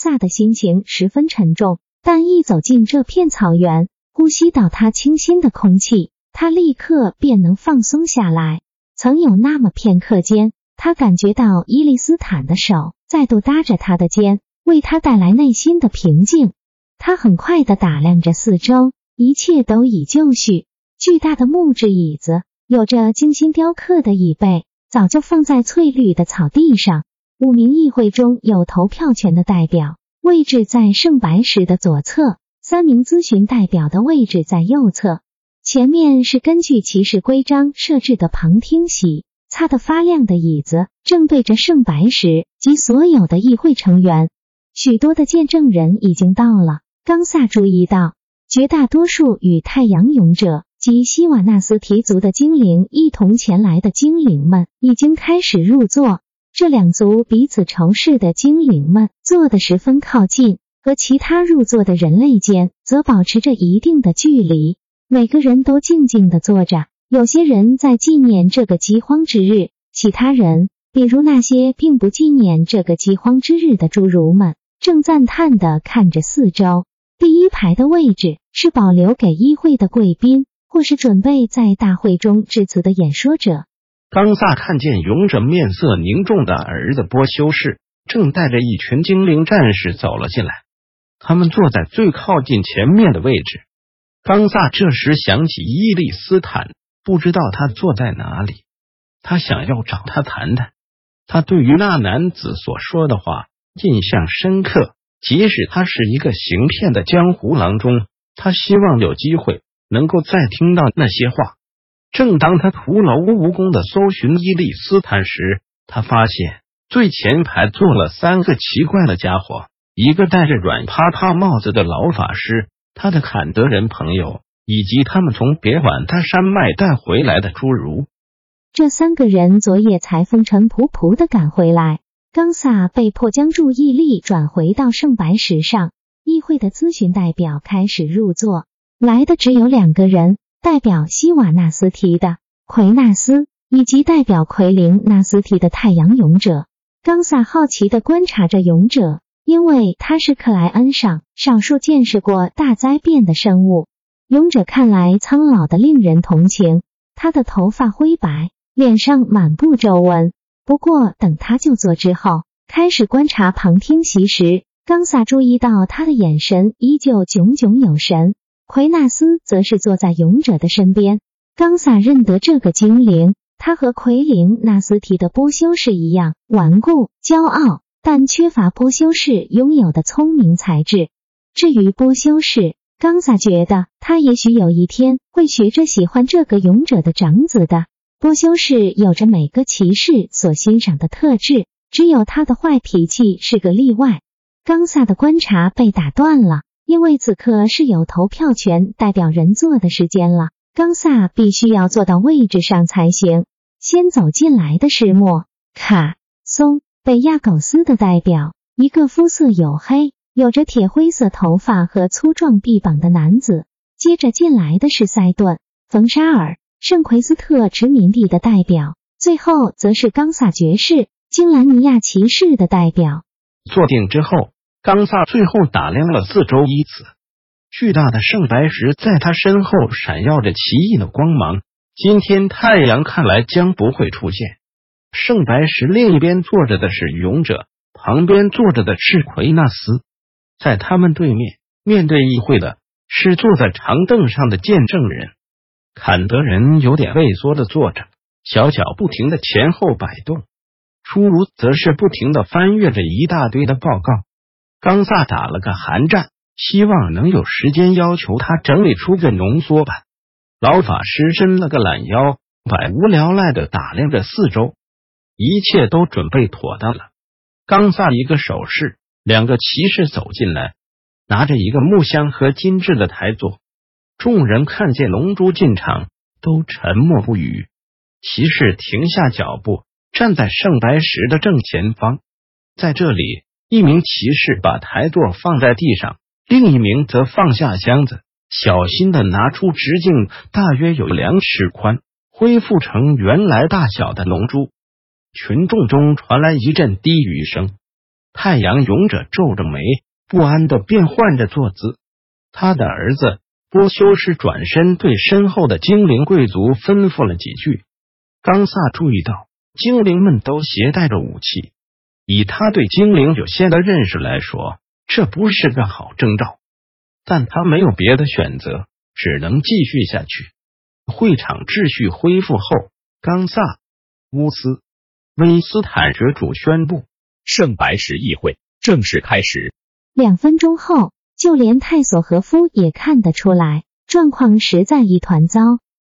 萨的心情十分沉重，但一走进这片草原，呼吸到它清新的空气，他立刻便能放松下来。曾有那么片刻间，他感觉到伊利斯坦的手再度搭着他的肩，为他带来内心的平静。他很快的打量着四周，一切都已就绪。巨大的木质椅子，有着精心雕刻的椅背，早就放在翠绿的草地上。五名议会中有投票权的代表位置在圣白石的左侧，三名咨询代表的位置在右侧。前面是根据骑士规章设置的旁听席，擦得发亮的椅子正对着圣白石及所有的议会成员。许多的见证人已经到了。冈萨注意到，绝大多数与太阳勇者及希瓦纳斯提族的精灵一同前来的精灵们已经开始入座。这两族彼此仇视的精灵们坐得十分靠近，和其他入座的人类间则保持着一定的距离。每个人都静静的坐着，有些人在纪念这个饥荒之日，其他人，比如那些并不纪念这个饥荒之日的侏儒们，正赞叹的看着四周。第一排的位置是保留给议会的贵宾，或是准备在大会中致辞的演说者。冈萨看见勇者面色凝重的儿子波修士正带着一群精灵战士走了进来，他们坐在最靠近前面的位置。冈萨这时想起伊利斯坦，不知道他坐在哪里，他想要找他谈谈。他对于那男子所说的话印象深刻，即使他是一个行骗的江湖郎中，他希望有机会能够再听到那些话。正当他徒劳无功的搜寻伊利斯坦时，他发现最前排坐了三个奇怪的家伙：一个戴着软趴趴帽子的老法师，他的坎德人朋友，以及他们从别管他山脉带回来的侏儒。这三个人昨夜才风尘仆仆的赶回来。冈萨被迫将注意力转回到圣白石上。议会的咨询代表开始入座，来的只有两个人。代表希瓦纳斯提的奎纳斯，以及代表奎林纳斯提的太阳勇者。冈萨好奇的观察着勇者，因为他是克莱恩上少数见识过大灾变的生物。勇者看来苍老的令人同情，他的头发灰白，脸上满布皱纹。不过等他就坐之后，开始观察旁听席时，冈萨注意到他的眼神依旧炯炯有神。奎纳斯则是坐在勇者的身边。冈萨认得这个精灵，他和奎林纳斯提的波修士一样顽固、骄傲，但缺乏波修士拥有的聪明才智。至于波修士，冈萨觉得他也许有一天会学着喜欢这个勇者的长子的。波修士有着每个骑士所欣赏的特质，只有他的坏脾气是个例外。冈萨的观察被打断了。因为此刻是有投票权代表人坐的时间了，冈萨必须要坐到位置上才行。先走进来的是莫卡松贝亚狗斯的代表，一个肤色黝黑、有着铁灰色头发和粗壮臂膀的男子。接着进来的是塞顿冯沙尔圣奎斯特殖民地的代表，最后则是冈萨爵士金兰尼亚骑士的代表。坐定之后。冈萨最后打量了四周，一次巨大的圣白石在他身后闪耀着奇异的光芒。今天太阳看来将不会出现。圣白石另一边坐着的是勇者，旁边坐着的是奎纳斯，在他们对面，面对议会的是坐在长凳上的见证人。坎德人有点畏缩的坐着，小脚不停的前后摆动。出炉则是不停的翻阅着一大堆的报告。冈萨打了个寒战，希望能有时间要求他整理出个浓缩版。老法师伸了个懒腰，百无聊赖的打量着四周，一切都准备妥当了。刚萨一个手势，两个骑士走进来，拿着一个木箱和精致的台座。众人看见龙珠进场，都沉默不语。骑士停下脚步，站在圣白石的正前方。在这里，一名骑士把台座放在地上，另一名则放下箱子，小心的拿出直径大约有两尺宽、恢复成原来大小的龙珠。群众中传来一阵低语声。太阳勇者皱着眉，不安的变换着坐姿。他的儿子。波修士转身对身后的精灵贵族吩咐了几句。冈萨注意到精灵们都携带着武器，以他对精灵有限的认识来说，这不是个好征兆。但他没有别的选择，只能继续下去。会场秩序恢复后，冈萨、乌斯、威斯坦学主宣布圣白石议会正式开始。两分钟后。就连泰索和夫也看得出来，状况实在一团糟。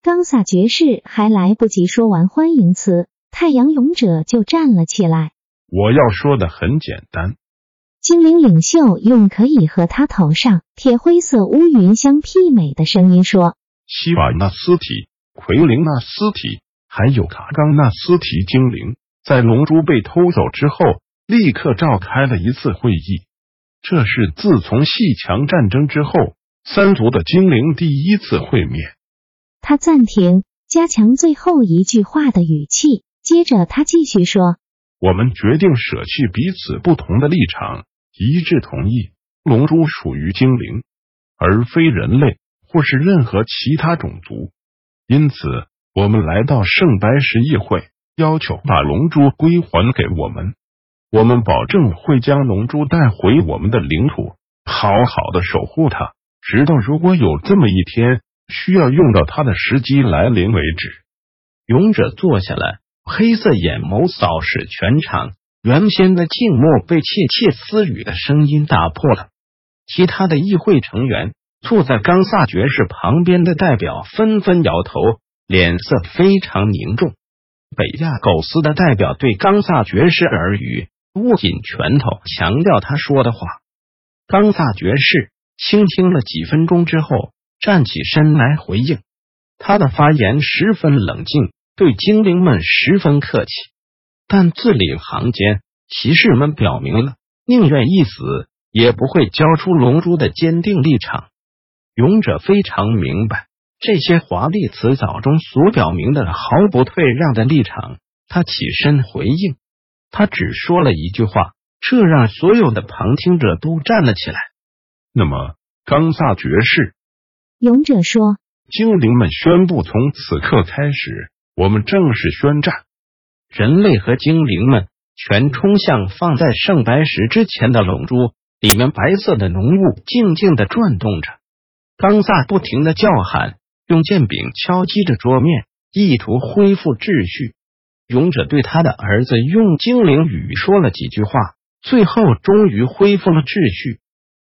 冈萨爵士还来不及说完欢迎词，太阳勇者就站了起来。我要说的很简单。精灵领袖用可以和他头上铁灰色乌云相媲美的声音说：“希瓦纳斯提、奎林纳斯提，还有卡冈纳斯提精灵，在龙珠被偷走之后，立刻召开了一次会议。”这是自从细强战争之后，三族的精灵第一次会面。他暂停，加强最后一句话的语气，接着他继续说：“我们决定舍弃彼此不同的立场，一致同意，龙珠属于精灵，而非人类或是任何其他种族。因此，我们来到圣白石议会，要求把龙珠归还给我们。”我们保证会将龙珠带回我们的领土，好好的守护它，直到如果有这么一天需要用到它的时机来临为止。勇者坐下来，黑色眼眸扫视全场，原先的静默被窃窃私语的声音打破了。其他的议会成员坐在冈萨爵士旁边的代表纷纷摇头，脸色非常凝重。北亚狗斯的代表对冈萨爵士耳语。握紧拳头，强调他说的话。冈萨爵士倾听了几分钟之后，站起身来回应。他的发言十分冷静，对精灵们十分客气。但字里行间，骑士们表明了宁愿一死也不会交出龙珠的坚定立场。勇者非常明白这些华丽辞藻中所表明的毫不退让的立场。他起身回应。他只说了一句话，这让所有的旁听者都站了起来。那么，冈萨爵士，勇者说：“精灵们宣布，从此刻开始，我们正式宣战。”人类和精灵们全冲向放在圣白石之前的龙珠，里面白色的浓雾静静的转动着。冈萨不停的叫喊，用剑柄敲击着桌面，意图恢复秩序。勇者对他的儿子用精灵语说了几句话，最后终于恢复了秩序。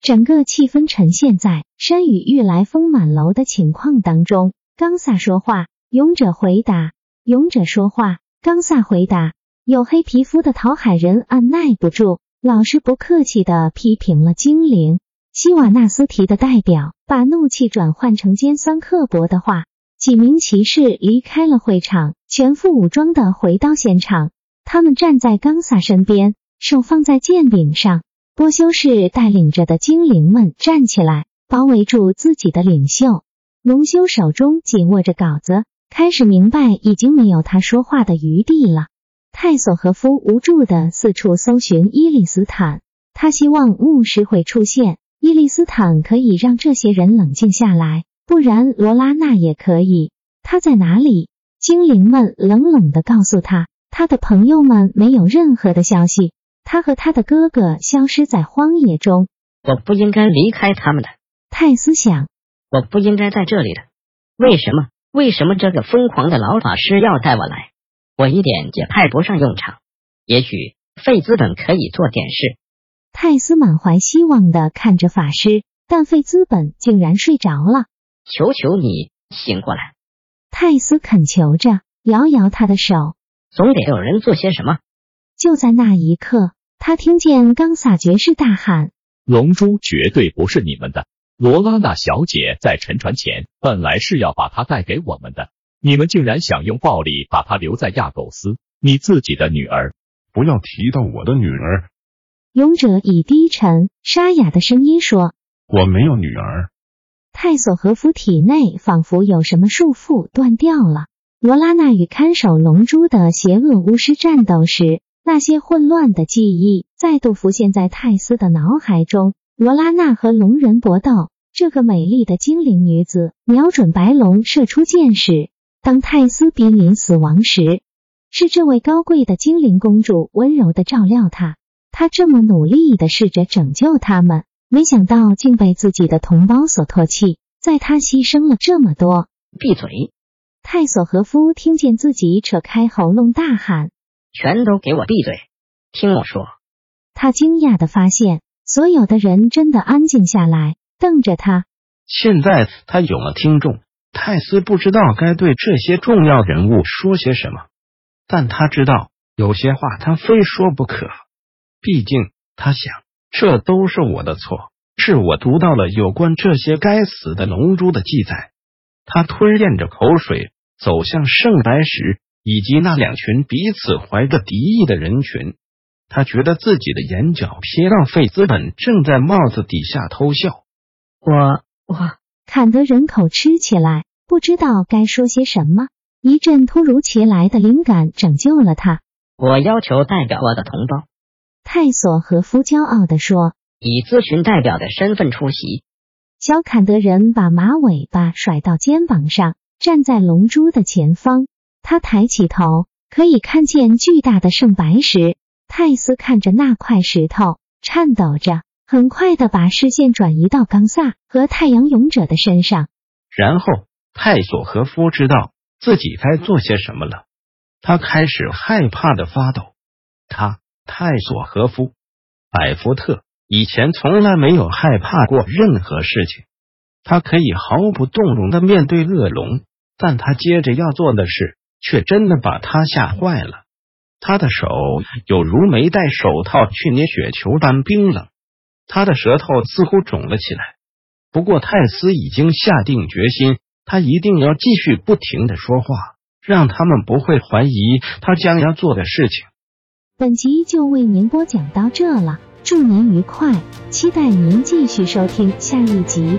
整个气氛呈现在山雨欲来风满楼的情况当中。冈萨说话，勇者回答；勇者说话，冈萨回答。有黑皮肤的讨海人按耐不住，老是不客气的批评了精灵。希瓦纳斯提的代表把怒气转换成尖酸刻薄的话。几名骑士离开了会场，全副武装的回到现场。他们站在冈萨身边，手放在剑柄上。波修士带领着的精灵们站起来，包围住自己的领袖。龙修手中紧握着稿子，开始明白已经没有他说话的余地了。泰索和夫无助的四处搜寻伊利斯坦，他希望牧师会出现，伊利斯坦可以让这些人冷静下来。不然，罗拉娜也可以。他在哪里？精灵们冷冷的告诉他，他的朋友们没有任何的消息。他和他的哥哥消失在荒野中。我不应该离开他们的。泰斯想，我不应该在这里的。为什么？为什么这个疯狂的老法师要带我来？我一点也派不上用场。也许费兹本可以做点事。泰斯满怀希望的看着法师，但费兹本竟然睡着了。求求你醒过来！泰斯恳求着，摇摇他的手。总得有人做些什么。就在那一刻，他听见冈萨爵士大喊：“龙珠绝对不是你们的！罗拉娜小姐在沉船前本来是要把她带给我们的，你们竟然想用暴力把她留在亚狗斯，你自己的女儿！不要提到我的女儿！”勇者以低沉沙哑的声音说：“我没有女儿。”泰索和夫体内仿佛有什么束缚断掉了。罗拉娜与看守龙珠的邪恶巫师战斗时，那些混乱的记忆再度浮现在泰斯的脑海中。罗拉娜和龙人搏斗，这个美丽的精灵女子瞄准白龙射出箭矢。当泰斯濒临死亡时，是这位高贵的精灵公主温柔的照料他。她这么努力的试着拯救他们。没想到竟被自己的同胞所唾弃，在他牺牲了这么多。闭嘴！泰索和夫听见自己扯开喉咙大喊：“全都给我闭嘴！听我说！”他惊讶的发现，所有的人真的安静下来，瞪着他。现在他有了听众，泰斯不知道该对这些重要人物说些什么，但他知道有些话他非说不可。毕竟，他想。这都是我的错，是我读到了有关这些该死的龙珠的记载。他吞咽着口水，走向圣白石以及那两群彼此怀着敌意的人群。他觉得自己的眼角瞥到费兹本正在帽子底下偷笑。我我坎德人口吃起来，不知道该说些什么。一阵突如其来的灵感拯救了他。我要求代表我的同胞。泰索和夫骄傲地说：“以咨询代表的身份出席。”小坎德人把马尾巴甩到肩膀上，站在龙珠的前方。他抬起头，可以看见巨大的圣白石。泰斯看着那块石头，颤抖着，很快的把视线转移到冈萨和太阳勇者的身上。然后，泰索和夫知道自己该做些什么了。他开始害怕的发抖。他。泰索和夫，百福特以前从来没有害怕过任何事情，他可以毫不动容的面对恶龙，但他接着要做的事却真的把他吓坏了。他的手有如没戴手套去捏雪球般冰冷，他的舌头似乎肿了起来。不过泰斯已经下定决心，他一定要继续不停的说话，让他们不会怀疑他将要做的事情。本集就为您播讲到这了，祝您愉快，期待您继续收听下一集。